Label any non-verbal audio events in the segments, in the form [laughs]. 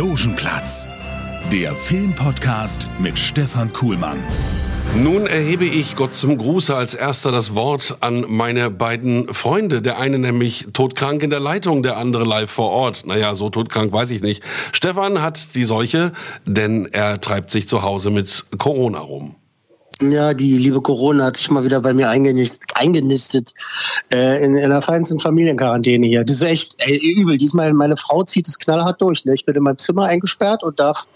Logenplatz, der Filmpodcast mit Stefan Kuhlmann. Nun erhebe ich Gott zum Gruße als erster das Wort an meine beiden Freunde. Der eine nämlich todkrank in der Leitung, der andere live vor Ort. Naja, so todkrank weiß ich nicht. Stefan hat die Seuche, denn er treibt sich zu Hause mit Corona rum. Ja, die liebe Corona hat sich mal wieder bei mir eingenistet, eingenistet äh, in, in der feinsten Familienquarantäne hier. Das ist echt ey, übel. Diesmal meine Frau zieht es knallhart durch. Ne? Ich bin in meinem Zimmer eingesperrt und darf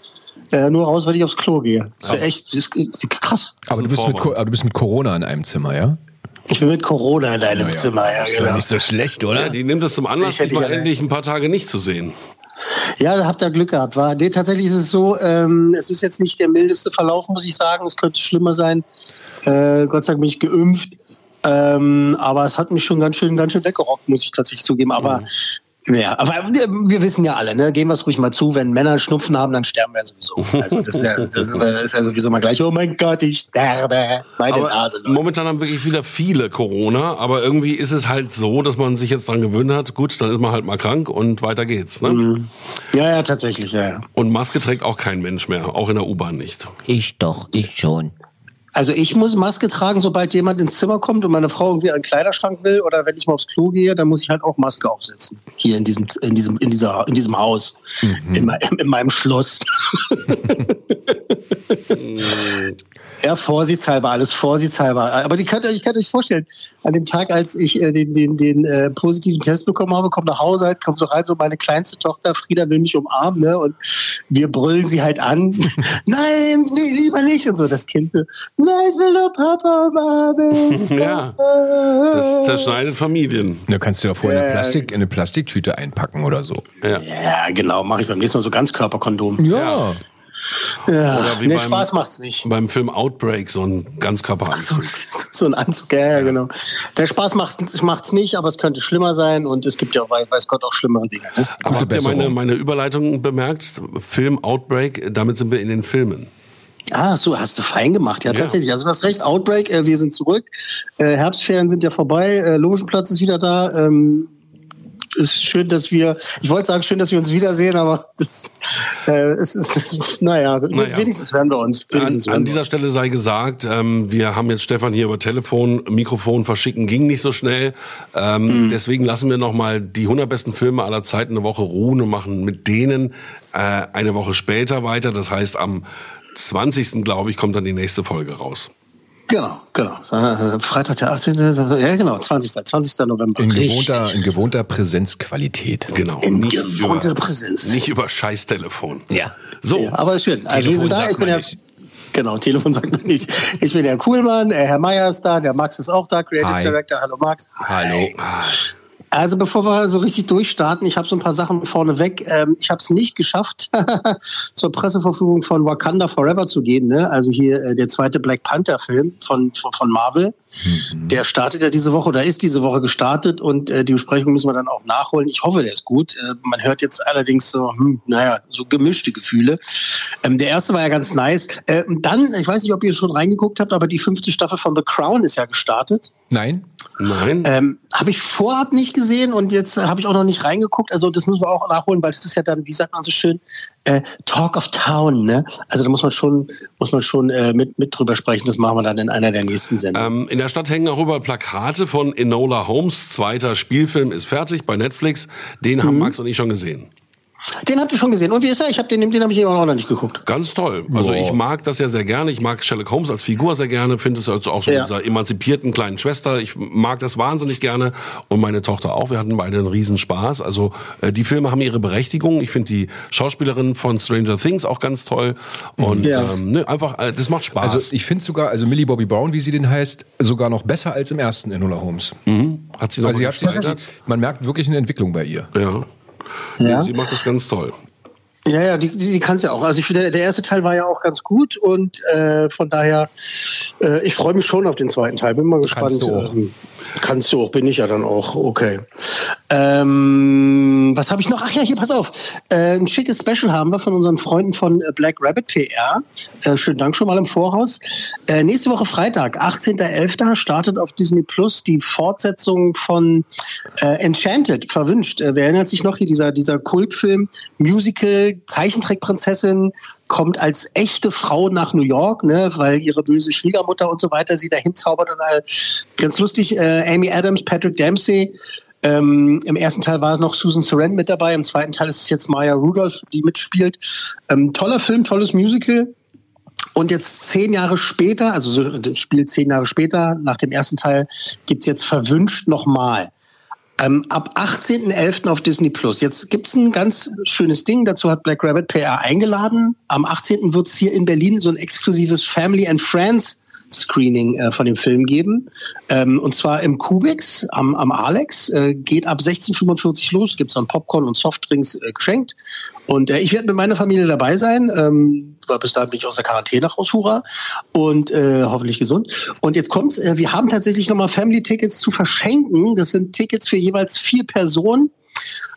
äh, nur raus, wenn ich aufs Klo gehe. Das ist echt das ist, das ist krass. Aber du, bist mit, aber du bist mit Corona in einem Zimmer, ja? Ich bin mit Corona in deinem Ja. Zimmer, ja genau. nicht so schlecht, oder? Ja, die nimmt es zum Anlass, dich mal endlich ein paar Tage nicht zu sehen. Ja, da habt ihr Glück gehabt. War, nee, tatsächlich ist es so, ähm, es ist jetzt nicht der mildeste Verlauf, muss ich sagen. Es könnte schlimmer sein. Äh, Gott sei Dank bin ich geimpft. Ähm, aber es hat mich schon ganz schön, ganz schön weggerockt, muss ich tatsächlich zugeben. Aber ja, aber wir, wir wissen ja alle, ne? Gehen wir es ruhig mal zu, wenn Männer Schnupfen haben, dann sterben wir sowieso. Also das ist ja, [laughs] das ist, äh, ist ja sowieso mal gleich, oh mein Gott, ich sterbe. Meine Aber Nase. Leute. momentan haben wirklich wieder viele Corona, aber irgendwie ist es halt so, dass man sich jetzt dran gewöhnt hat. Gut, dann ist man halt mal krank und weiter geht's. Ne? Ja, ja, tatsächlich, ja, ja. Und Maske trägt auch kein Mensch mehr, auch in der U-Bahn nicht. Ich doch, ich schon. Also ich muss Maske tragen, sobald jemand ins Zimmer kommt und meine Frau irgendwie einen Kleiderschrank will oder wenn ich mal aufs Klo gehe, dann muss ich halt auch Maske aufsetzen. Hier in diesem, in diesem, in dieser, in diesem Haus. In, mei- in meinem Schloss. [laughs] [laughs] ja, vorsichtshalber, alles vorsichtshalber. Aber die könnt, ihr- ich kann euch vorstellen, an dem Tag, als ich äh, den, den, den äh, positiven Test bekommen habe, komme nach Hause, halt, kommt so rein, so meine kleinste Tochter, Frieda will mich umarmen, ne? Und wir brüllen sie halt an. [laughs] Nein, nee, lieber nicht. Und so das Kind, nein, ich will nur Papa umarmen. [laughs] Ja, das zerschneidet Familien. Du kannst dir doch vorher eine, Ja, Plastik, in eine Plastiktüte einpacken oder so. Ja. Ja, genau, mache ich beim nächsten Mal so Ganzkörperkondom. Ja. Ja, Oder wie nee, beim- Spaß macht's nicht. Beim Film Outbreak, so ein Ganzkörperanzug. [laughs] So ein Anzug, ja, ja, genau. Der Spaß macht's, macht's nicht, aber es könnte schlimmer sein und es gibt ja, weiß weiß Gott, auch schlimmere Dinge. Ne? Aber habt ihr meine, meine Überleitung bemerkt? Film Outbreak, damit sind wir in den Filmen. Ah, so, hast du fein gemacht. Ja, Ja. tatsächlich. Also du hast recht, Outbreak, äh, wir sind zurück. Äh, Herbstferien sind ja vorbei, äh, Logenplatz ist wieder da. Ähm, ist schön, dass wir, ich wollte sagen, schön, dass wir uns wiedersehen, aber das, äh, es ist, naja, Naja. wenigstens hören wir uns. An, hören an dieser uns. Stelle sei gesagt, ähm, wir haben jetzt Stefan hier über Telefon, Mikrofon verschicken ging nicht so schnell. Ähm, Deswegen lassen wir noch mal die 100 besten Filme aller Zeiten eine Woche ruhen und machen mit denen äh, eine Woche später weiter. Das heißt, am 20. glaube ich, kommt dann die nächste Folge raus. Genau, genau. Freitag, der 18. Ja, genau, 20. 20. November. In Richtig. gewohnter, in gewohnter Präsenzqualität. Genau. In nicht gewohnter über, Präsenz. Nicht über Scheißtelefon. Ja. So. Ja, aber schön. Also wir sind da. Ich bin ja, nicht. genau, Telefon sagt man nicht. Ich bin der Kuhlmann, äh, Herr Meier ist da, der Max ist auch da, Creative Hi. Director. Hallo Max. Hallo. Also bevor wir so richtig durchstarten, ich habe so ein paar Sachen vorneweg. Ähm, ich habe es nicht geschafft, [laughs] zur Presseverfügung von Wakanda Forever zu gehen. Ne? Also hier äh, der zweite Black Panther-Film von, von, von Marvel. Der startet ja diese Woche oder ist diese Woche gestartet und äh, die Besprechung müssen wir dann auch nachholen. Ich hoffe, der ist gut. Äh, man hört jetzt allerdings so, hm, naja, so gemischte Gefühle. Ähm, der erste war ja ganz nice. Äh, dann, ich weiß nicht, ob ihr schon reingeguckt habt, aber die fünfte Staffel von The Crown ist ja gestartet. Nein? Nein. Ähm, habe ich vorab nicht gesehen und jetzt äh, habe ich auch noch nicht reingeguckt. Also das müssen wir auch nachholen, weil das ist ja dann, wie sagt man so schön, äh, Talk of Town. Ne? Also da muss man schon, muss man schon äh, mit mit drüber sprechen. Das machen wir dann in einer der nächsten Sendungen. Ähm, in der Stadt hängen auch überall Plakate von Enola Holmes. Zweiter Spielfilm ist fertig bei Netflix. Den haben Max und ich schon gesehen. Den habt ihr schon gesehen. Und wie ist er? Ich habe den, den habe ich auch noch nicht geguckt. Ganz toll. Also Ja. ich mag das ja sehr gerne. Ich mag Sherlock Holmes als Figur sehr gerne. Finde es also auch so Ja. dieser emanzipierten kleinen Schwester. Ich mag das wahnsinnig gerne. Und meine Tochter auch. Wir hatten beide einen riesen Spaß. Also äh, die Filme haben ihre Berechtigung. Ich finde die Schauspielerin von Stranger Things auch ganz toll. Und Ja. ähm, ne, einfach, äh, das macht Spaß. Also ich finde sogar, also Millie Bobby Brown, wie sie den heißt, sogar noch besser als im ersten Enola Holmes. hat sie noch Also sie hat sich, man merkt wirklich eine Entwicklung bei ihr. Ja. Ja. Sie macht das ganz toll. Ja, ja, die, die, die kann ja auch. Also ich finde, der erste Teil war ja auch ganz gut und äh, von daher, äh, ich freue mich schon auf den zweiten Teil. Bin mal gespannt. Kannst du auch. Ähm, kannst du auch, bin ich ja dann auch. Okay. Ähm, was habe ich noch? Ach ja, hier, pass auf. Äh, ein schickes Special haben wir von unseren Freunden von äh, Black Rabbit PR. Äh, schönen Dank schon mal im Voraus. Äh, nächste Woche Freitag, 18.11. startet auf Disney Plus die Fortsetzung von äh, Enchanted, verwünscht. Äh, wer erinnert sich noch hier, dieser, dieser Kultfilm, Musical, Zeichentrickprinzessin, kommt als echte Frau nach New York, ne, weil ihre böse Schwiegermutter und so weiter sie dahin zaubert und all. ganz lustig, äh, Amy Adams, Patrick Dempsey, ähm, Im ersten Teil war noch Susan Sarandon mit dabei, im zweiten Teil ist es jetzt Maya Rudolph, die mitspielt. Ähm, toller Film, tolles Musical. Und jetzt zehn Jahre später, also so, das Spiel zehn Jahre später, nach dem ersten Teil, gibt's jetzt Verwünscht nochmal. Ähm, ab 18.11. auf Disney Plus. Jetzt gibt's ein ganz schönes Ding. Dazu hat Black Rabbit PR eingeladen. Am 18. wird's hier in Berlin so ein exklusives Family and Friends Screening äh, von dem Film geben. Ähm, und zwar im Kubix am, am Alex. Äh, geht ab 16.45 los. Gibt's dann Popcorn und Softdrinks äh, geschenkt. Und äh, ich werde mit meiner Familie dabei sein. Ähm, war bis dahin bin ich aus der Quarantäne raus, hurra. Und äh, hoffentlich gesund. Und jetzt kommt's. Äh, wir haben tatsächlich nochmal Family-Tickets zu verschenken. Das sind Tickets für jeweils vier Personen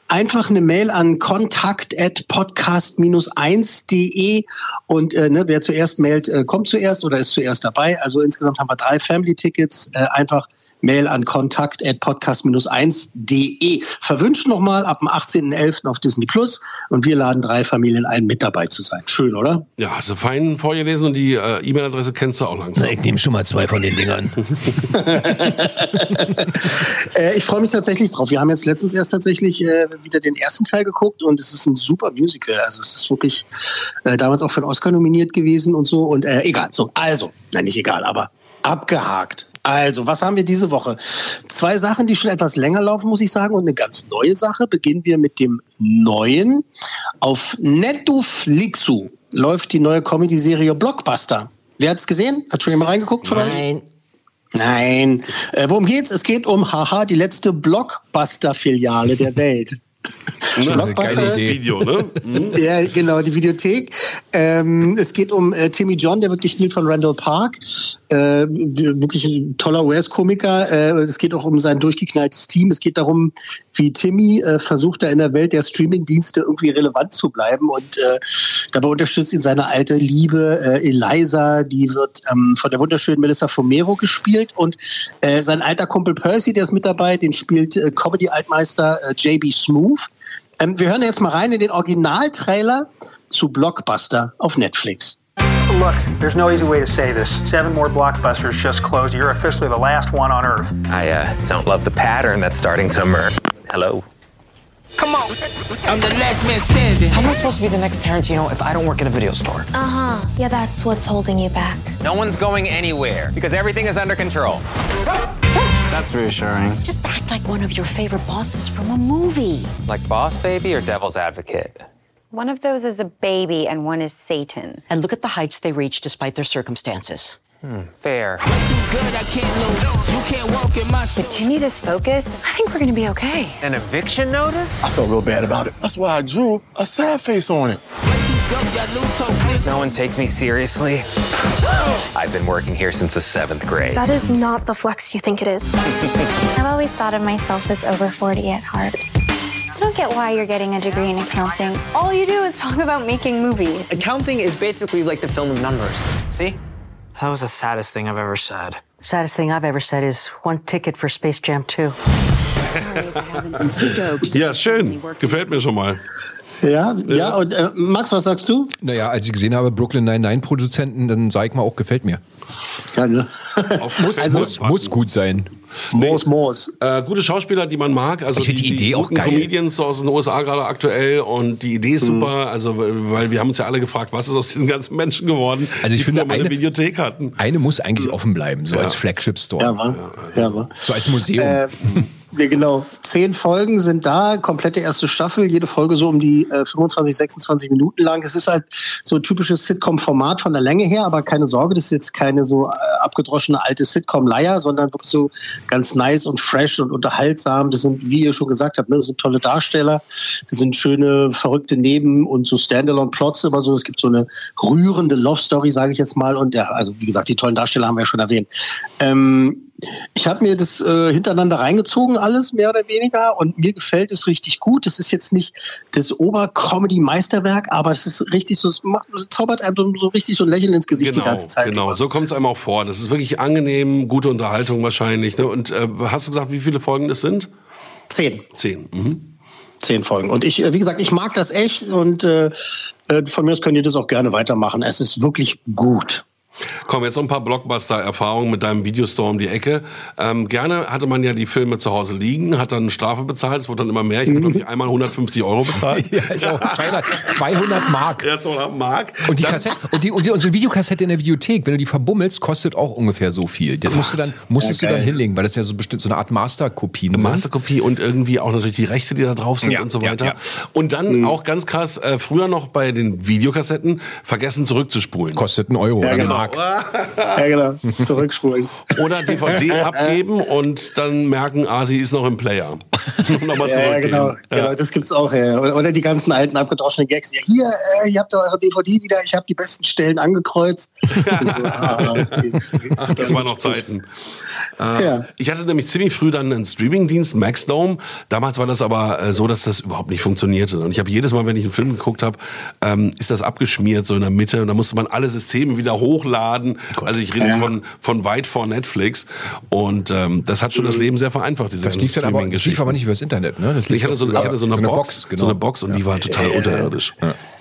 einfach eine Mail an kontakt@podcast-1.de und äh, ne, wer zuerst mailt, äh, kommt zuerst oder ist zuerst dabei. Also insgesamt haben wir drei Family Tickets. Äh, einfach Mail an kontakt@podcast-1.de. Verwünscht nochmal ab dem 18.11. auf Disney Plus und wir laden drei Familien ein, mit dabei zu sein. Schön, oder? Ja, hast du fein vorgelesen und die äh, E-Mail-Adresse kennst du auch langsam. ich nehme schon mal zwei von den Dingern. [laughs] Äh, ich freue mich tatsächlich drauf. Wir haben jetzt letztens erst tatsächlich äh, wieder den ersten Teil geguckt und es ist ein super Musical. Also es ist wirklich äh, damals auch für den Oscar nominiert gewesen und so. Und äh, egal. So, also, nein, nicht egal, aber abgehakt. Also, was haben wir diese Woche? Zwei Sachen, die schon etwas länger laufen, muss ich sagen, und eine ganz neue Sache. Beginnen wir mit dem neuen. Auf Netflixu läuft die neue Comedy-Serie Blockbuster. Wer hat's gesehen? Hat schon jemand reingeguckt von euch? Nein. Nein. Äh, worum geht's? Es geht um Haha, die letzte Blockbuster-Filiale der [laughs] Welt. Blockbuster. geile Idee. Video, ne? Mhm. Ja, genau, die Videothek. Ähm, es geht um äh, Timmy John, der wird gespielt von Randall Park. Äh, wirklich ein toller US-Komiker. Äh, es geht auch um sein durchgeknalltes Team. Es geht darum, wie Timmy äh, versucht, da in der Welt der Streaming-Dienste irgendwie relevant zu bleiben. Und äh, dabei unterstützt ihn seine alte Liebe äh, Eliza. Die wird ähm, von der wunderschönen Melissa Fomero gespielt. Und äh, sein alter Kumpel Percy, der ist mit dabei, den spielt äh, Comedy-Altmeister äh, JB Smooth. Ähm, wir hören jetzt mal rein in den Originaltrailer zu Blockbuster auf Netflix. Look, there's no easy way to say this. Seven more blockbusters just closed. You're officially the last one on Earth. I uh, don't love the pattern that's starting to emerge. Hello? Come on. I'm the last man standing. How am I supposed to be the next Tarantino if I don't work at a video store? Uh huh. Yeah, that's what's holding you back. No one's going anywhere because everything is under control. That's reassuring. Just act like one of your favorite bosses from a movie. Like Boss Baby or Devil's Advocate? One of those is a baby and one is Satan. And look at the heights they reach despite their circumstances. Hmm, fair. Too good, I can't. You can't walk in my. Continue this focus. I think we're gonna be okay. An eviction notice? I felt real bad about it. That's why I drew a sad face on it. Way too go, y'all lose so quick. No one takes me seriously. [gasps] I've been working here since the seventh grade. That is not the flex you think it is. [laughs] I've always thought of myself as over 40 at heart. I don't get why you're getting a degree in accounting. All you do is talk about making movies. Accounting is basically like the film of numbers. See? That was the saddest thing I've ever said. Saddest thing I've ever said is one ticket for Space Jam 2. [laughs] Ja, schön. Gefällt mir schon mal. Ja, ja, und äh, Max, was sagst du? Naja, als ich gesehen habe, Brooklyn Nine-Nine Produzenten, dann sag ich mal auch, gefällt mir. Ja, ne? muss, Also- muss, muss gut sein. Moos, Moos. Äh, gute Schauspieler, die man mag. Also Ich find die Idee auch guten geil. Comedians aus den USA gerade aktuell und die Idee ist Mhm. super. Also weil wir haben uns ja alle gefragt, was ist aus diesen ganzen Menschen geworden, Also ich die finde, eine Videothek hatten. Eine muss eigentlich offen bleiben, so als Flagship-Store. Ja, war. Ja, war. So als Museum. Äh, [laughs] ja, genau. Zehn Folgen sind da, komplette erste Staffel, jede Folge so um die äh, 25, 26 Minuten lang. Es ist halt so ein typisches Sitcom-Format von der Länge her, aber keine Sorge, das ist jetzt keine so äh, abgedroschene alte Sitcom-Leier, sondern wirklich so ganz nice und fresh und unterhaltsam. Das sind, wie ihr schon gesagt habt, ne, das sind tolle Darsteller, das sind schöne, verrückte Neben- und so Standalone-Plots, aber so, es gibt so eine rührende Love-Story, sage ich jetzt mal. Und ja, also wie gesagt, die tollen Darsteller haben wir ja schon erwähnt. Ähm, ich habe mir das äh, hintereinander reingezogen, alles mehr oder weniger, und mir gefällt es richtig gut. Es ist jetzt nicht das Ober-Comedy-Meisterwerk, aber es ist richtig so, es macht, es zaubert einem so, so richtig so ein Lächeln ins Gesicht die Genau, ganze Zeit. genau. So kommt es einem auch vor. Das ist wirklich angenehm, gute Unterhaltung wahrscheinlich. Ne? Und äh, hast du gesagt, wie viele Folgen das sind? Zehn. Zehn. Mhm. Zehn Folgen. Und ich, äh, wie gesagt, ich mag das echt und äh, äh, von mir aus könnt ihr das auch gerne weitermachen. Es ist wirklich gut. Komm, jetzt noch ein paar Blockbuster-Erfahrungen mit deinem Videostore um die Ecke. Ähm, gerne hatte man ja die Filme zu Hause liegen, hat dann eine Strafe bezahlt, es wurde dann immer mehr. Ich habe, glaube ich, einmal 150 Euro bezahlt. [laughs] ja, ich auch. 200, 200 Mark. Ja, 200 Mark. Und die Kassette, und die, und die, unsere Videokassette in der Videothek, wenn du die verbummelst, kostet auch ungefähr so viel. Das musst du dann, musstest Ja, du dann hinlegen, weil das ja so bestimmt so eine Art Masterkopien sind. Masterkopie und irgendwie auch natürlich die Rechte, die da drauf sind Ja, und so ja, weiter. ja. Und dann auch ganz krass, äh, früher noch bei den Videokassetten vergessen zurückzuspulen. Kostet einen Euro eine genau. Mark. Ja, genau. Zurückspulen. Oder DVD abgeben und dann merken, ah, sie ist noch im Player. [laughs] Nochmal Ja, ja, genau, genau, das gibt's auch. Ja. Oder, die ganzen alten abgedroschenen Gags. Ja, hier, äh, ihr habt eure DVD wieder, ich habe die besten Stellen angekreuzt. [laughs] So, ah, dieses- Ach, das waren noch Zeiten. Äh, Ja. Ich hatte nämlich ziemlich früh dann einen Streamingdienst, Maxdome. Damals war das aber äh, so, dass das überhaupt nicht funktionierte. Und ich habe jedes Mal, wenn ich einen Film geguckt habe, ähm, ist das abgeschmiert so in der Mitte. Und da musste man alle Systeme wieder hochladen. Also ich rede jetzt von, von weit vor Netflix. Und ähm, das hat schon das Leben sehr vereinfacht, diese Das ganzen lief dann aber, nicht übers Internet, ne? Das Ich hatte so, ich hatte so eine, Box, genau. so eine Box und die war total unterirdisch.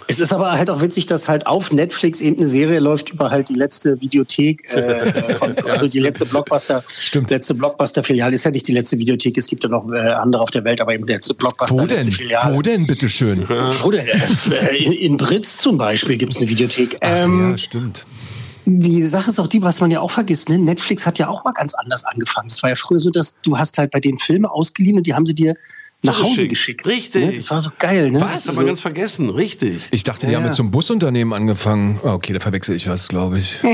Es ist aber halt auch witzig, dass halt auf Netflix eben eine Serie läuft über halt die letzte Videothek, äh, [laughs] von, also die letzte Blockbuster, letzte Blockbuster-Filiale ist ja nicht die letzte Videothek, es gibt ja noch äh, andere auf der Welt, aber eben die letzte Blockbuster, Wo denn? Filiale. Wo denn, bitteschön? Wo denn? Äh, In, in Britz zum Beispiel gibt es eine Videothek. Ähm, ja, stimmt. Die Sache ist auch die, was man ja auch vergisst, ne? Netflix hat ja auch mal ganz anders angefangen. Es war ja früher so, dass du hast halt bei denen Filme ausgeliehen und die haben sie dir nach Hause geschickt. Richtig. Ne? Das war so geil, ne? Was? Das Aber so- ganz vergessen, richtig. Ich dachte, die Ja, haben ja. mit so einem Busunternehmen angefangen. Ah, okay, da verwechsel ich was, glaube ich. [laughs] [laughs]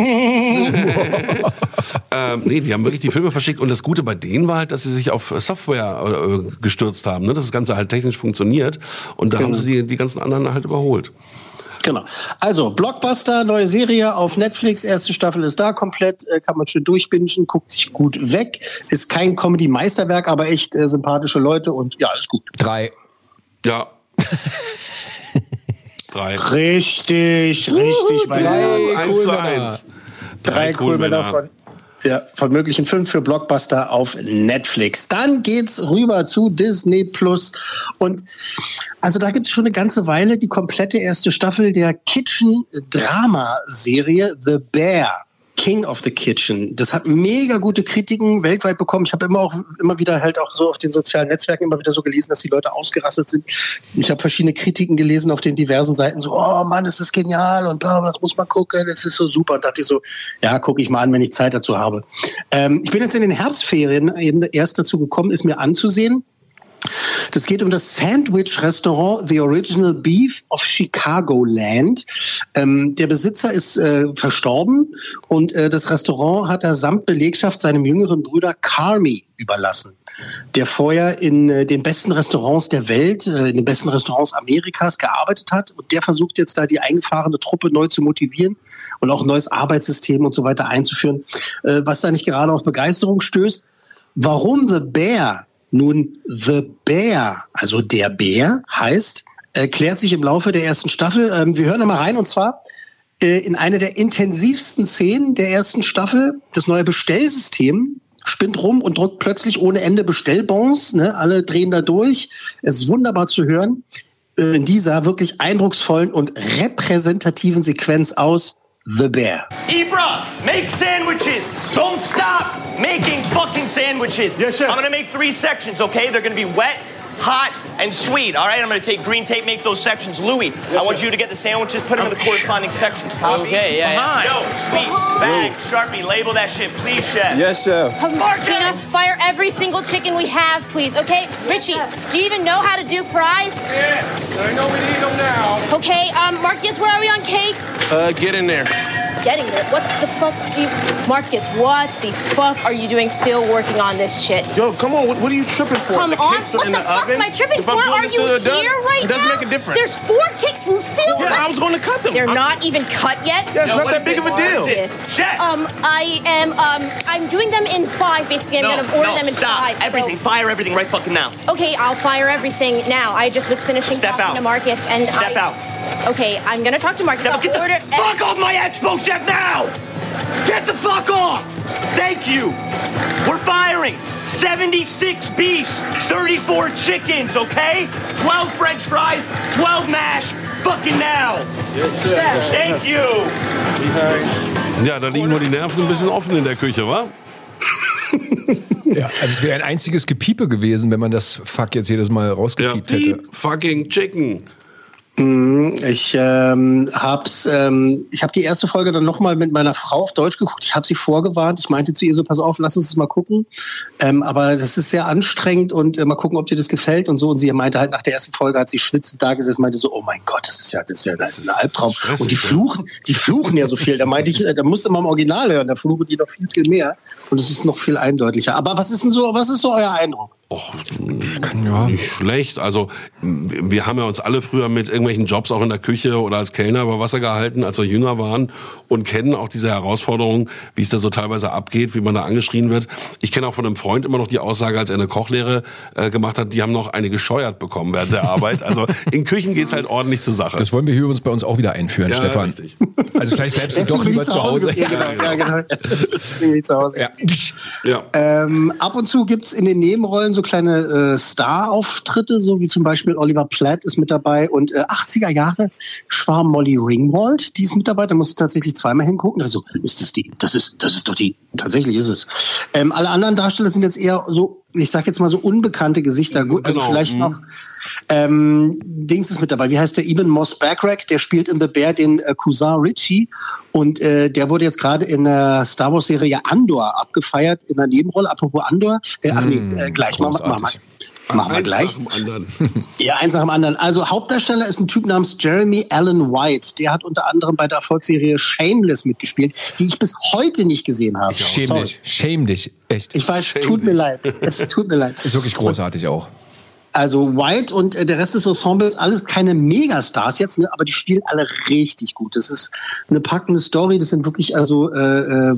Ähm, nee, die haben wirklich die Filme verschickt. Und das Gute bei denen war halt, dass sie sich auf Software äh, gestürzt haben, ne? dass das Ganze halt technisch funktioniert. Und da haben Genau. sie die, die ganzen anderen halt überholt. Genau. Also, Blockbuster, neue Serie auf Netflix, erste Staffel ist da komplett, äh, kann man schön durchbingen, guckt sich gut weg. Ist kein Comedy-Meisterwerk, aber echt äh, sympathische Leute und ja, ist gut. Drei. Ja. [laughs] Drei. Richtig, richtig, meine Herren. Eins zu eins. Drei Coolmänner von, ja, von möglichen fünf für Blockbuster auf Netflix. Dann geht's rüber zu Disney Plus. Und also da gibt es schon eine ganze Weile die komplette erste Staffel der Kitchen-Drama-Serie The Bear. King of the Kitchen. Das hat mega gute Kritiken weltweit bekommen. Ich habe immer auch immer wieder halt auch so auf den sozialen Netzwerken immer wieder so gelesen, dass die Leute ausgerastet sind. Ich habe verschiedene Kritiken gelesen auf den diversen Seiten, so, oh Mann, es ist genial und bla, das muss man gucken, das ist so super. Und dachte ich so, ja, gucke ich mal an, wenn ich Zeit dazu habe. Ähm, ich bin jetzt in den Herbstferien eben erst dazu gekommen, es mir anzusehen. Das geht um das Sandwich-Restaurant The Original Beef of Chicagoland. Ähm, der Besitzer ist äh, verstorben und äh, das Restaurant hat er samt Belegschaft seinem jüngeren Bruder Carmi überlassen, der vorher in äh, den besten Restaurants der Welt, äh, in den besten Restaurants Amerikas gearbeitet hat. Und der versucht jetzt da die eingefahrene Truppe neu zu motivieren und auch ein neues Arbeitssystem und so weiter einzuführen, äh, was da nicht gerade auf Begeisterung stößt. Warum The Bear nun The Bear, also der Bär heißt, erklärt sich im Laufe der ersten Staffel. Ähm, wir hören mal rein und zwar äh, in eine der intensivsten Szenen der ersten Staffel. Das neue Bestellsystem spinnt rum und drückt plötzlich ohne Ende Bestellbons. Ne? Alle drehen da durch. Es ist wunderbar zu hören. Äh, in dieser wirklich eindrucksvollen und repräsentativen Sequenz aus The Bear. Ibra, make sandwiches. Don't stop making fucking sandwiches. Yes, chef. I'm gonna make three sections, okay? They're gonna be wet, hot, and sweet. All right, I'm gonna take green tape, make those sections. Louis, I want you to get the sandwiches, put them in the corresponding sections. Copy? Okay, yeah, yeah. Yo, sweet, bag, sharpie, label that shit, please, chef. Yes, chef. Martina, fire every single chicken we have, please, okay? Richie, do you even know how to do fries? Yeah, I know we need them now. Okay, um, Marcus, where are we on cakes? Uh, get in there. Getting there. What the fuck do you... Marcus, what the fuck are you doing still working on this shit? Yo, come on. What, what are you tripping for? Come the on, cakes are what in the, the, fuck oven. am I tripping if for? I'm doing Are this you till they're here done, right it doesn't now? make a difference. There's four kicks and still Yeah, I was going to cut them. They're I- not even cut yet? Yeah, it's No, not that big it? of a deal. What is it? Chef. Um, I am, um, I'm doing them in five, basically. I'm no, gonna order no, them in stop. five. so- Everything, fire everything right fucking now. Okay, I'll fire everything now. I just was finishing Step talking out. to Marcus and Step I... out. Okay, I'm gonna talk to Marcus. Step, I'll get order... the fuck off my expo chef now! Get the fuck off! Thank you. We're firing 76 beefs, 34 chickens, okay? 12 french fries, 12 mash, fucking now. Thank you. Ja, da liegen nur die Nerven ein bisschen offen in der Küche, wa? [laughs] Ja, also es wäre ein einziges Gepiepe gewesen, wenn man das Fuck jetzt jedes Mal Ja, rausgepiept hätte. piep, fucking chicken. Mm, Ich ähm, hab's, ähm, ich habe die erste Folge dann nochmal mit meiner Frau auf Deutsch geguckt. Ich habe sie vorgewarnt. Ich meinte zu ihr so, pass auf, lass uns das mal gucken. Ähm, aber das ist sehr anstrengend und äh, mal gucken, ob dir das gefällt und so. Und sie meinte halt nach der ersten Folge hat sie schwitzend da gesessen, meinte so, oh mein Gott, das ist ja, das ist ja, das ist ein Albtraum. Und die fluchen, die fluchen ja so viel. Da meinte ich, äh, da musste man im Original hören. Da fluchen die noch viel, viel mehr. Und es ist noch viel eindeutlicher. Aber was ist denn so, was ist so euer Eindruck? Och, nicht schlecht. Also wir haben ja uns alle früher mit irgendwelchen Jobs auch in der Küche oder als Kellner über Wasser gehalten, als wir jünger waren und kennen auch diese Herausforderungen, wie es da so teilweise abgeht, wie man da angeschrien wird. Ich kenne auch von einem Freund immer noch die Aussage, als er eine Kochlehre äh, gemacht hat, die haben noch eine gescheuert bekommen während der Arbeit. Also in Küchen geht's halt ordentlich zur Sache. Das wollen wir hier übrigens bei uns auch wieder einführen, Ja, Stefan. richtig. Also vielleicht bleibst du doch lieber zu Hause. Ja, genau, ja, genau. Ich zu Hause. Ja. Ja. Ähm, ab und zu gibt's in den Nebenrollen so kleine äh, Star-Auftritte, so wie zum Beispiel Oliver Platt ist mit dabei und äh, 80er Jahre Schwarm Molly Ringwald, die ist mit dabei. Da musst du tatsächlich zweimal hingucken. Also ist das die? Das ist das ist doch die. Tatsächlich ist es. Ähm, alle anderen Darsteller sind jetzt eher so, ich sag jetzt mal so unbekannte Gesichter. Gut, also Genau, vielleicht mhm. noch ähm, Dings ist mit dabei. Wie heißt der? Eben Moss Backrack, der spielt in The Bear den äh, Cousin Richie und äh, der wurde jetzt gerade in der Star Wars Serie Andor abgefeiert in der Nebenrolle. Apropos Andor, äh, ach nee, äh, gleich wir, machen wir, machen wir Eins gleich. nach dem anderen. [laughs] Ja, eins nach dem anderen. Also Hauptdarsteller ist ein Typ namens Jeremy Allen White. Der hat unter anderem bei der Erfolgsserie Shameless mitgespielt, die ich bis heute nicht gesehen habe. Schäm Sorry. dich, schäm dich, echt. Ich weiß, es tut mir leid. Es tut mir leid. [laughs] Ist wirklich großartig auch. Also White und äh, der Rest des Ensembles, alles keine Megastars jetzt, ne, aber die spielen alle richtig gut. Das ist eine packende Story, das sind wirklich also äh, äh,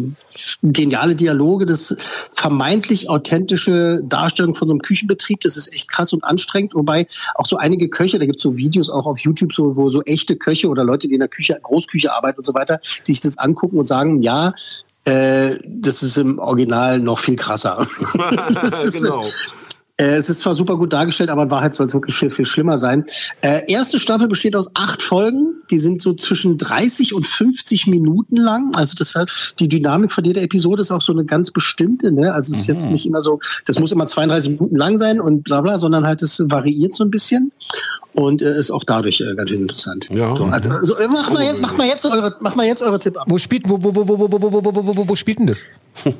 geniale Dialoge, das vermeintlich authentische Darstellung von so einem Küchenbetrieb, das ist echt krass und anstrengend, wobei auch so einige Köche, da gibt's so Videos auch auf YouTube, so, wo so echte Köche oder Leute, die in der Küche, Großküche arbeiten und so weiter, die sich das angucken und sagen, ja, äh, das ist im Original noch viel krasser. [laughs] [laughs] ist, genau. Äh, es ist zwar super gut dargestellt, aber in Wahrheit soll es wirklich viel, viel schlimmer sein. Äh, erste Staffel besteht aus acht Folgen. Die sind so zwischen 30 und 50 Minuten lang. Also das hat die Dynamik von jeder Episode ist auch so eine ganz bestimmte. Ne? Also es ist jetzt nicht immer so, das muss immer 32 Minuten lang sein und bla bla, sondern halt es variiert so ein bisschen und äh, ist auch dadurch äh, ganz schön interessant. Ja. So, also, also äh, macht mal jetzt, macht mal jetzt eure, macht mal jetzt eure Tipp ab. Wo spielt, wo, wo, wo, wo, wo, wo, wo, wo, wo, wo, wo spielt denn das?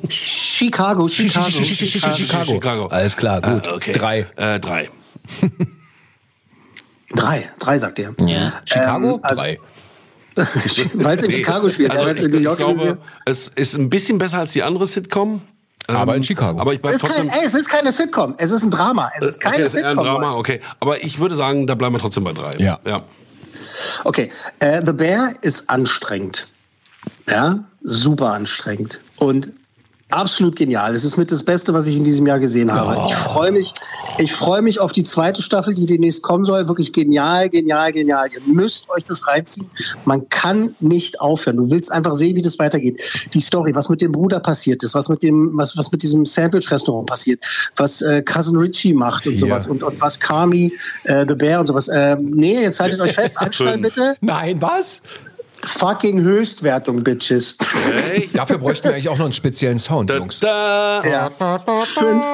Chicago, Chicago, Chicago. Chicago. Chicago. Alles klar, gut. Ah, okay. Drei. Äh, drei. [laughs] Drei, drei sagt er. Ja. Chicago? Ähm, also- Drei. [laughs] weil es in Chicago spielt. Also ja, ich, weil's in New ich York glaube, es ist ein bisschen besser als die andere Sitcom. Ähm, Aber in Chicago. Aber ich Es ist, trotzdem. kein, ey, es ist keine Sitcom, es ist ein Drama. Es ist okay, keine es ist eher ein Sitcom. Drama, okay. Aber ich würde sagen, da bleiben wir trotzdem bei drei. Ja. ja. Okay, äh, The Bear ist anstrengend. Ja, super anstrengend. Und absolut genial. Es ist mit das Beste, was ich in diesem Jahr gesehen habe. Ich freue mich, ich freue mich auf die zweite Staffel, die demnächst kommen soll. Wirklich genial, genial, genial. Ihr müsst euch das reinziehen. Man kann nicht aufhören. Du willst einfach sehen, wie das weitergeht. Die Story, was mit dem Bruder passiert ist, was mit dem, was, was mit diesem Sandwich-Restaurant passiert, was äh, Cousin Richie macht und Vier. sowas und, und was Kami, äh, The Bear und sowas. Ähm, nee, jetzt haltet euch fest, Fünf. bitte. Nein, was? Fucking Höchstwertung, Bitches. Hey. [laughs] Dafür bräuchten wir eigentlich auch noch einen speziellen Sound, Da, Jungs. da. Ja. Fünf,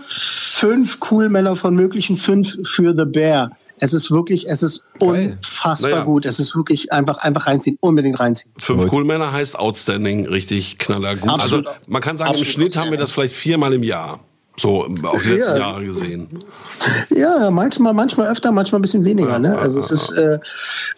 fünf cool Männer von möglichen fünf für The Bear. Es ist wirklich, es ist unfassbar Naja. gut. Es ist wirklich einfach, einfach reinziehen, unbedingt reinziehen. Fünf Cool Männer heißt Outstanding, richtig knaller gut. Absolut. Also man kann sagen, Absolut im Schnitt haben wir das vielleicht viermal im Jahr. So auf die letzten Ja. Jahre gesehen. Ja, manchmal, manchmal öfter, manchmal ein bisschen weniger. Ne? Also es ist, äh,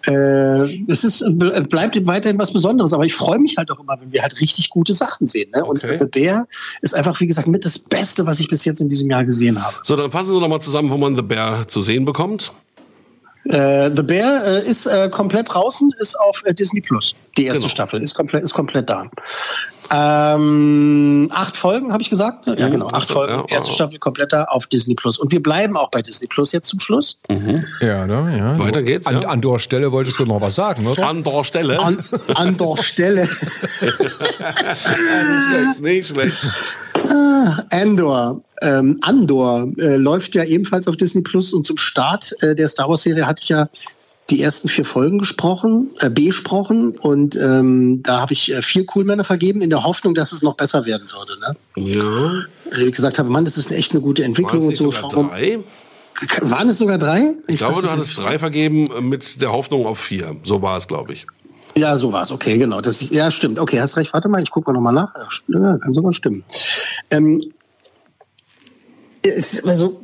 äh, es ist, ble- bleibt weiterhin was Besonderes. Aber ich freue mich halt auch immer, wenn wir halt richtig gute Sachen sehen. Ne? Und Okay. The Bear ist einfach, wie gesagt, mit das Beste, was ich bis jetzt in diesem Jahr gesehen habe. So, dann fassen Sie noch mal zusammen, wo man The Bear zu sehen bekommt. Äh, The Bear äh, ist äh, komplett draußen, ist auf äh, Disney Plus. Die erste Genau. Staffel ist komplett, ist komplett da. Ähm, acht Folgen, habe ich gesagt? Ja, genau. Acht Folgen. ja, erste. Staffel komplett da auf Disney Plus. Und wir bleiben auch bei Disney Plus jetzt zum Schluss. Ja, ne? Ja. Weiter geht's, An ja. anderer Stelle wolltest du noch was sagen, oder? An der Stelle. An, an der Stelle. Nicht schlecht. Andor. Ähm, Andor äh, läuft ja ebenfalls auf Disney Plus und zum Start äh, der Star Wars Serie hatte ich ja die ersten vier Folgen gesprochen, äh, besprochen und ähm, da habe ich äh, vier Coolmänner vergeben in der Hoffnung, dass es noch besser werden würde. Ne? Ja. Also, wie ich gesagt habe, Mann, das ist echt eine gute Entwicklung es und so. sogar drei? Waren es sogar drei? Ich glaube, dachte, du hattest drei vergeben mit der Hoffnung auf vier. So war es, glaube ich. Ja, so war's. Okay, genau. Das, ja, stimmt. Okay, hast recht. Warte mal, ich gucke mal nochmal nach. Ja, kann sogar stimmen. Ähm, es ist also,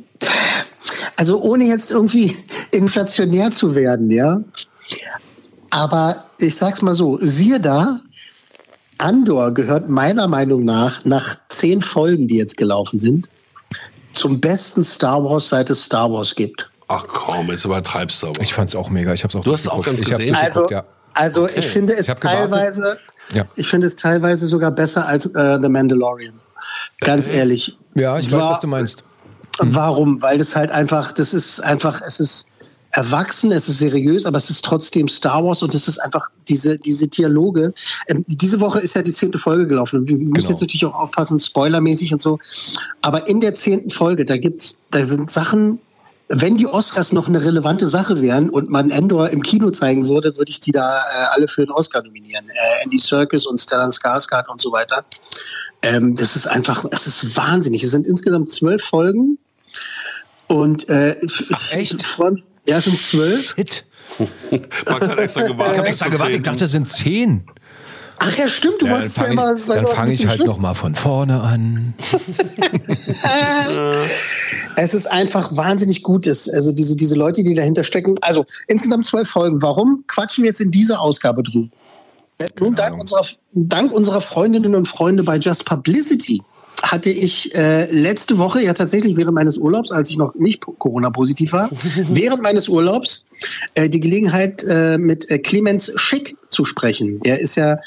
also ohne jetzt irgendwie [laughs] inflationär zu werden, ja. Aber ich sag's mal so, siehe da, Andor gehört meiner Meinung nach nach zehn Folgen, die jetzt gelaufen sind, zum besten Star Wars, seit es Star Wars gibt. Ach komm, jetzt übertreibst du aber. Ich fand's auch mega. Ich hab's auch Du hast es auch ganz ich gesehen? Also, ja. also ich finde es Ich teilweise, Ja. ich finde es teilweise sogar besser als äh, The Mandalorian. Ganz ehrlich. Ja, ich weiß, Wa- was du meinst. Warum? Weil das halt einfach, das ist einfach, es ist erwachsen, es ist seriös, aber es ist trotzdem Star Wars und es ist einfach diese, diese Dialoge. Ähm, diese Woche ist ja die zehnte Folge gelaufen und wir müssen Genau. jetzt natürlich auch aufpassen, spoilermäßig und so. Aber in der zehnten Folge, da gibt's, da sind Sachen, wenn die Oscars noch eine relevante Sache wären und man Endor im Kino zeigen würde, würde ich die da äh, alle für den Oscar nominieren. Äh, Andy Serkis und Stellan Skarsgård und so weiter. Ähm, das ist einfach, es ist wahnsinnig. Es sind insgesamt zwölf Folgen. Und äh, Ach, echt? Ja, es sind zwölf. Hit. [laughs] Max hat extra gewartet. Ich habe extra gewartet. Ich dachte, es sind zehn. Ach ja, stimmt, du Ja, dann wolltest ja fange immer ich, bei dann fang ich halt Schluss. noch mal von vorne an. [laughs] Es ist einfach wahnsinnig gut. Es- Also diese, diese Leute, die dahinter stecken. Also insgesamt zwölf Folgen. Warum quatschen wir jetzt in dieser Ausgabe drüber? Nun, dank unserer, dank unserer Freundinnen und Freunde bei Just Publicity hatte ich äh, letzte Woche, ja tatsächlich während meines Urlaubs, als ich noch nicht Corona-positiv war, [laughs] während meines Urlaubs äh, die Gelegenheit äh, mit äh, Clemens Schick zu sprechen. Der ist ja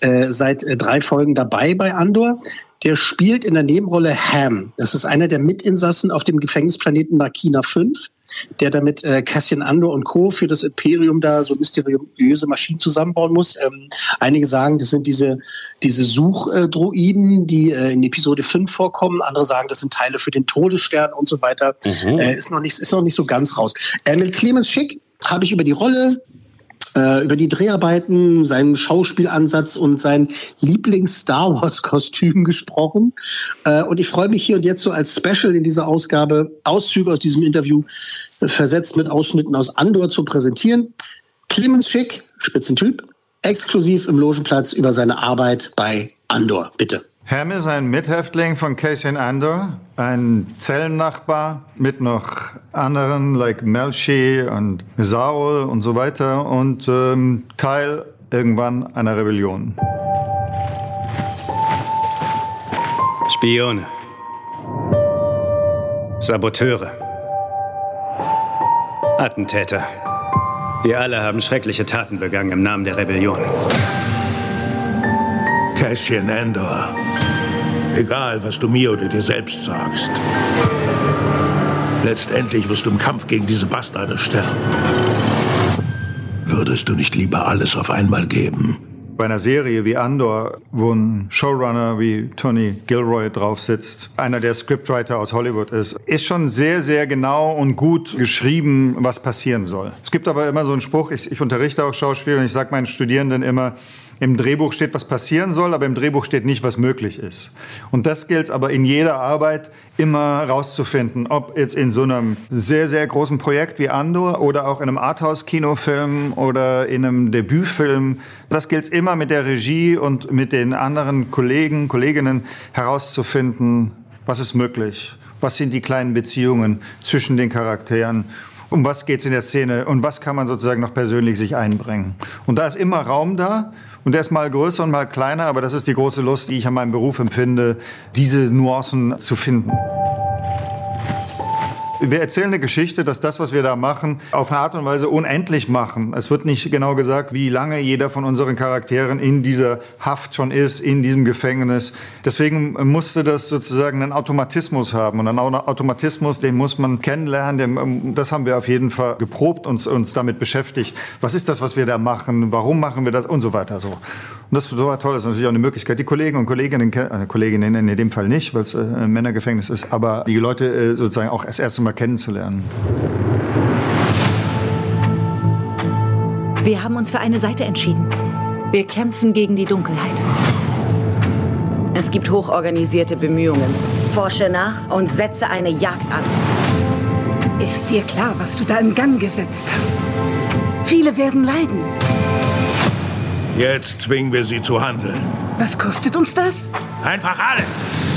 äh, seit äh, drei Folgen dabei bei Andor. Der spielt in der Nebenrolle Ham. Das ist einer der Mitinsassen auf dem Gefängnisplaneten Nakina 5 der damit äh, Cassian Andor und Co. für das Imperium da so mysteriöse Maschinen zusammenbauen muss. Ähm, einige sagen, das sind diese, diese Suchdroiden, die äh, in Episode 5 vorkommen. Andere sagen, das sind Teile für den Todesstern und so weiter. Mhm. Äh, ist, noch nicht, ist noch nicht so ganz raus. Äh, mit Clemens Schick habe ich über die Rolle, äh, über die Dreharbeiten, seinen Schauspielansatz und sein Lieblings-Star Wars-Kostüm gesprochen. Äh, und ich freue mich hier und jetzt so als Special in dieser Ausgabe Auszüge aus diesem Interview versetzt mit Ausschnitten aus Andor zu präsentieren. Clemens Schick, Spitzentyp, exklusiv im Logenplatz über seine Arbeit bei Andor. Bitte. Ham ist ein Mithäftling von Cassian Andor, ein Zellennachbar mit noch anderen, like Melchi und Saul und so weiter und ähm, Teil irgendwann einer Rebellion. Spione. Saboteure. Attentäter. Wir alle haben schreckliche Taten begangen im Namen der Rebellion. Cassian Andor. Egal, was du mir oder dir selbst sagst. Letztendlich wirst du im Kampf gegen diese Bastarde sterben. Würdest du nicht lieber alles auf einmal geben? bei einer Serie wie Andor, wo ein Showrunner wie Tony Gilroy drauf sitzt, einer der Scriptwriter aus Hollywood ist, ist schon sehr, sehr genau und gut geschrieben, was passieren soll. Es gibt aber immer so einen Spruch, ich, ich unterrichte auch Schauspiel und ich sage meinen Studierenden immer, im Drehbuch steht, was passieren soll, aber im Drehbuch steht nicht, was möglich ist. Und das gilt aber in jeder Arbeit immer rauszufinden, ob jetzt in so einem sehr, sehr großen Projekt wie Andor oder auch in einem Arthouse-Kinofilm oder in einem Debütfilm. Das gilt immer mit der Regie und mit den anderen Kollegen, Kolleginnen herauszufinden, was ist möglich. Was sind die kleinen Beziehungen zwischen den Charakteren? Um was geht es in der Szene und was kann man sozusagen noch persönlich sich einbringen? Und da ist immer Raum da und der ist mal größer und mal kleiner, aber das ist die große Lust, die ich an meinem Beruf empfinde, diese Nuancen zu finden. Wir erzählen eine Geschichte, dass das, was wir da machen, auf eine Art und Weise unendlich machen. Es wird nicht genau gesagt, wie lange jeder von unseren Charakteren in dieser Haft schon ist, in diesem Gefängnis. Deswegen musste das sozusagen einen Automatismus haben. Und einen Automatismus, den muss man kennenlernen. Das haben wir auf jeden Fall geprobt, uns, uns damit beschäftigt. Was ist das, was wir da machen? Warum machen wir das? Und so weiter. So. Und das war toll. Das ist natürlich auch eine Möglichkeit. Die Kollegen und Kolleginnen, äh, Kolleginnen in dem Fall nicht, weil es äh, ein Männergefängnis ist, aber die Leute äh, sozusagen auch das erste Mal kennenzulernen. Wir haben uns für eine Seite entschieden. Wir kämpfen gegen die Dunkelheit. Es gibt hochorganisierte Bemühungen. Forsche nach und setze eine Jagd an. Ist dir klar, was du da in Gang gesetzt hast? Viele werden leiden. Jetzt zwingen wir sie zu handeln. Was kostet uns das? Einfach alles.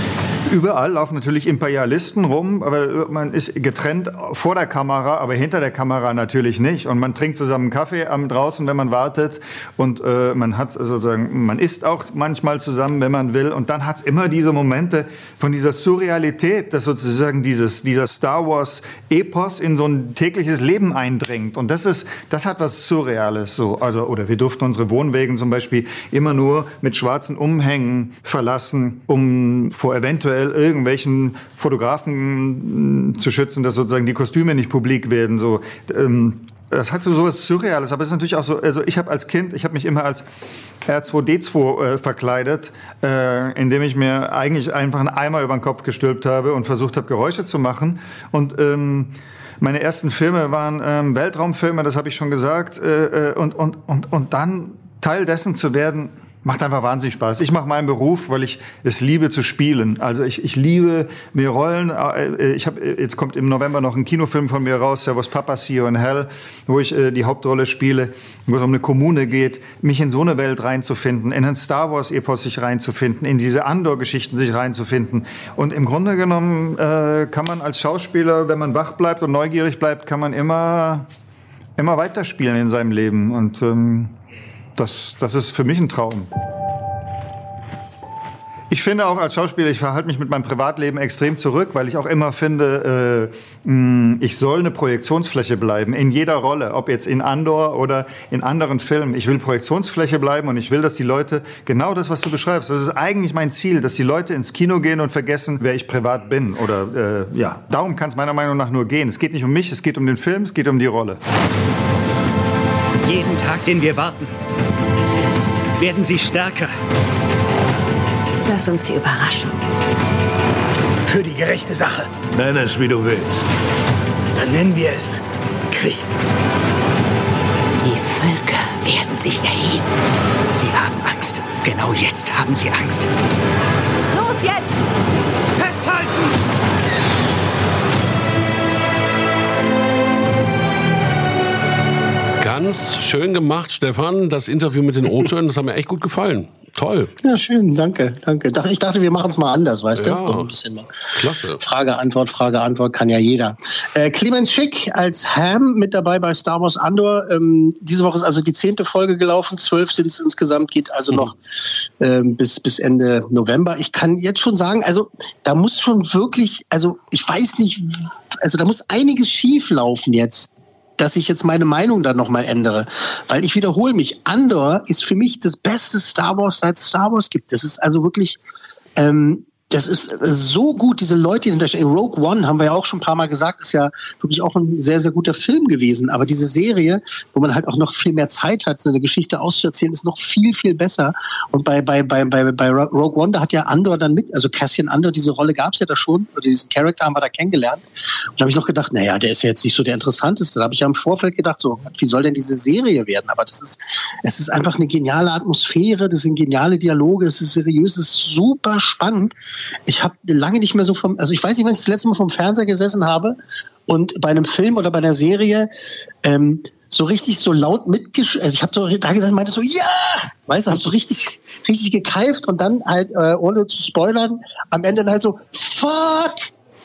Überall laufen natürlich Imperialisten rum, aber man ist getrennt vor der Kamera, aber hinter der Kamera natürlich nicht. Und man trinkt zusammen Kaffee am draußen, wenn man wartet. Und äh, man hat sozusagen, man isst auch manchmal zusammen, wenn man will. Und dann hat es immer diese Momente von dieser Surrealität, dass sozusagen dieses, dieser Star Wars Epos in so ein tägliches Leben eindringt. Und das ist, das hat was Surreales so. Also, oder wir durften unsere Wohnwegen zum Beispiel immer nur mit schwarzen Umhängen verlassen, um vor eventuell eventuell irgendwelchen Fotografen zu schützen, dass sozusagen die Kostüme nicht publik werden. So, ähm, das hat so sowas Surreales, aber es ist natürlich auch so, also ich habe als Kind, ich habe mich immer als R2D2 äh, verkleidet, äh, indem ich mir eigentlich einfach einen Eimer über den Kopf gestülpt habe und versucht habe, Geräusche zu machen. Und ähm, meine ersten Filme waren ähm, Weltraumfilme, das habe ich schon gesagt. Äh, äh und, und, und, und dann Teil dessen zu werden, Macht einfach wahnsinnig Spaß. Ich mache meinen Beruf, weil ich es liebe zu spielen. Also ich, ich liebe mir Rollen. Äh, ich habe jetzt kommt im November noch ein Kinofilm von mir raus, Servus Papa, See You in Hell, wo ich äh, die Hauptrolle spiele, wo es um eine Kommune geht, mich in so eine Welt reinzufinden, in ein Star Wars Epos sich reinzufinden, in diese Andor-Geschichten sich reinzufinden. Und im Grunde genommen äh, kann man als Schauspieler, wenn man wach bleibt und neugierig bleibt, kann man immer immer weiterspielen in seinem Leben und ähm, das, das ist für mich ein Traum. Ich finde auch als Schauspieler, ich verhalte mich mit meinem Privatleben extrem zurück, weil ich auch immer finde, äh, ich soll eine Projektionsfläche bleiben in jeder Rolle, ob jetzt in Andor oder in anderen Filmen. Ich will Projektionsfläche bleiben und ich will, dass die Leute genau das, was du beschreibst, das ist eigentlich mein Ziel, dass die Leute ins Kino gehen und vergessen, wer ich privat bin. Oder äh, ja, darum kann es meiner Meinung nach nur gehen. Es geht nicht um mich, es geht um den Film, es geht um die Rolle. Jeden Tag, den wir warten, werden sie stärker. Lass uns sie überraschen. Für die gerechte Sache. Nenn es, wie du willst. Dann nennen wir es Krieg. Die Völker werden sich erheben. Sie haben Angst. Genau jetzt haben sie Angst. Los jetzt! Ganz schön gemacht, Stefan. Das Interview mit den O-Tönen, das hat mir echt gut gefallen. Toll. Ja, schön, danke, danke. Ich dachte, wir machen es mal anders, weißt ja, du? Ein bisschen mal. Klasse. Frage, Antwort, Frage, Antwort kann ja jeder. Äh, Clemens Schick als Ham mit dabei bei Star Wars Andor. Ähm, diese Woche ist also die zehnte Folge gelaufen, zwölf sind es insgesamt, geht also noch ähm, bis, bis Ende November. Ich kann jetzt schon sagen, also da muss schon wirklich, also ich weiß nicht, also da muss einiges schief laufen jetzt dass ich jetzt meine Meinung dann nochmal ändere. Weil ich wiederhole mich, Andor ist für mich das beste Star Wars, seit Star Wars gibt. Das ist also wirklich, ähm, das ist äh, so gut, diese Leute, die hinterstehen. Rogue One, haben wir ja auch schon ein paar Mal gesagt, ist ja wirklich auch ein sehr, sehr guter Film gewesen. Aber diese Serie, wo man halt auch noch viel mehr Zeit hat, so eine Geschichte auszuerzählen, ist noch viel, viel besser. Und bei, bei, bei, bei, bei Rogue One, da hat ja Andor dann mit, also Cassian Andor, diese Rolle gab es ja da schon, oder diesen Charakter haben wir da kennengelernt. Und da habe ich noch gedacht, naja, der ist ja jetzt nicht so der interessanteste. Da habe ich ja im Vorfeld gedacht, so, wie soll denn diese Serie werden? Aber das ist, es ist einfach eine geniale Atmosphäre, das sind geniale Dialoge, es ist seriös, es ist super spannend ich habe lange nicht mehr so vom, also ich weiß nicht, wann ich das letzte Mal vom Fernseher gesessen habe und bei einem Film oder bei einer Serie ähm, so richtig so laut mitgesch, also ich habe so da gesagt, meinte so ja, weißt du, habe so richtig richtig gekeift und dann halt äh, ohne zu spoilern am Ende halt so fuck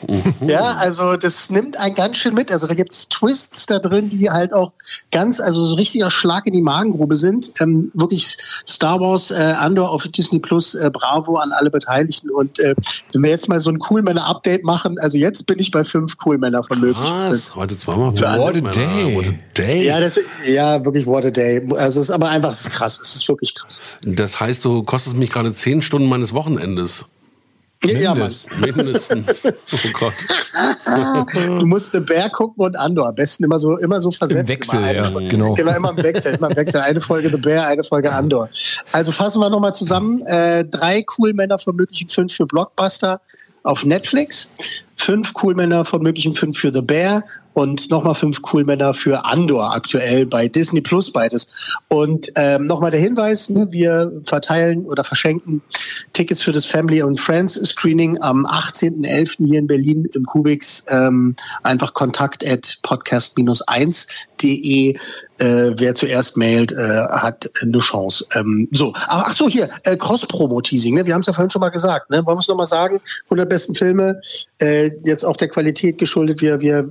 Mhm. Ja, also das nimmt einen ganz schön mit. Also da gibt's Twists da drin, die halt auch ganz, also so richtiger Schlag in die Magengrube sind. Ähm, wirklich Star Wars äh, Andor auf Disney Plus, äh, bravo an alle Beteiligten. Und äh, wenn wir jetzt mal so ein Cool-Männer-Update machen, also jetzt bin ich bei fünf Cool-Männer von möglich sind. Heute zweimal. What a day. What a day. Ja, das, ja, wirklich what a day. Also es ist aber einfach, es ist krass. Es ist wirklich krass. Das heißt, du kostest mich gerade zehn Stunden meines Wochenendes. Ja, Mann. Mindestens. [laughs] Oh Gott. du musst The Bear gucken und Andor. Am besten immer so, immer so versetzt. Im Wechsel, immer ja, Folge. genau. Genau, immer im Wechsel, immer im Wechsel. Eine Folge The Bear, eine Folge Andor. Also fassen wir nochmal zusammen. Äh, drei cool Männer von möglichen fünf für Blockbuster auf Netflix. Fünf cool Männer von möglichen fünf für The Bear und nochmal fünf Coolmänner für Andor aktuell bei Disney Plus beides. Und ähm, nochmal der Hinweis, ne, wir verteilen oder verschenken Tickets für das Family and Friends Screening am 18.11. hier in Berlin im Kubix. Ähm, einfach kontakt at podcast-1.de äh, wer zuerst mailt, äh, hat eine Chance. Ähm, so, aber ach so, hier, äh, Cross-Promo-Teasing, ne? wir haben es ja vorhin schon mal gesagt. Ne? Wollen wir es nochmal sagen? 100 besten Filme, äh, jetzt auch der Qualität geschuldet. Wir, wir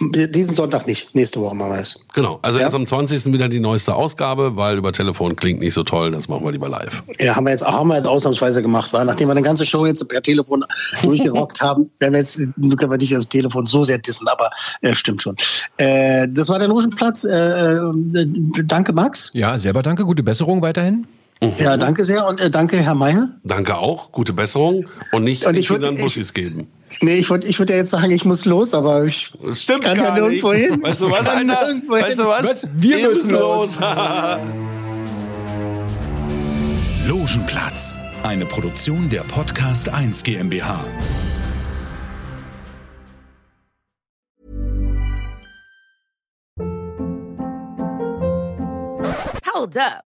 diesen Sonntag nicht, nächste Woche machen wir es. Genau, also Ja. erst am 20. wieder die neueste Ausgabe, weil über Telefon klingt nicht so toll, das machen wir lieber live. Ja, haben wir jetzt, haben wir jetzt ausnahmsweise gemacht, weil nachdem wir eine ganze Show jetzt per Telefon [laughs] durchgerockt haben, werden wir jetzt, nun können wir nicht das Telefon so sehr dissen, aber äh, stimmt schon. Äh, das war der Logenplatz. Äh, äh, danke, Max. Ja, selber danke. Gute Besserung weiterhin. Ja, danke sehr und äh, danke, Herr Meier. Danke auch, gute Besserung und nicht Und den ich würd- Kindern Bussis geben. Nee, ich wollte ich würd ja jetzt sagen, ich muss los, aber ich Das stimmt kann gar ja nirgendwo nicht. hin. Weißt du was, Alter? Weißt du was? Was? Wir Wir müssen los. [laughs] Logenplatz, eine Produktion der Podcast 1 GmbH. Hold up.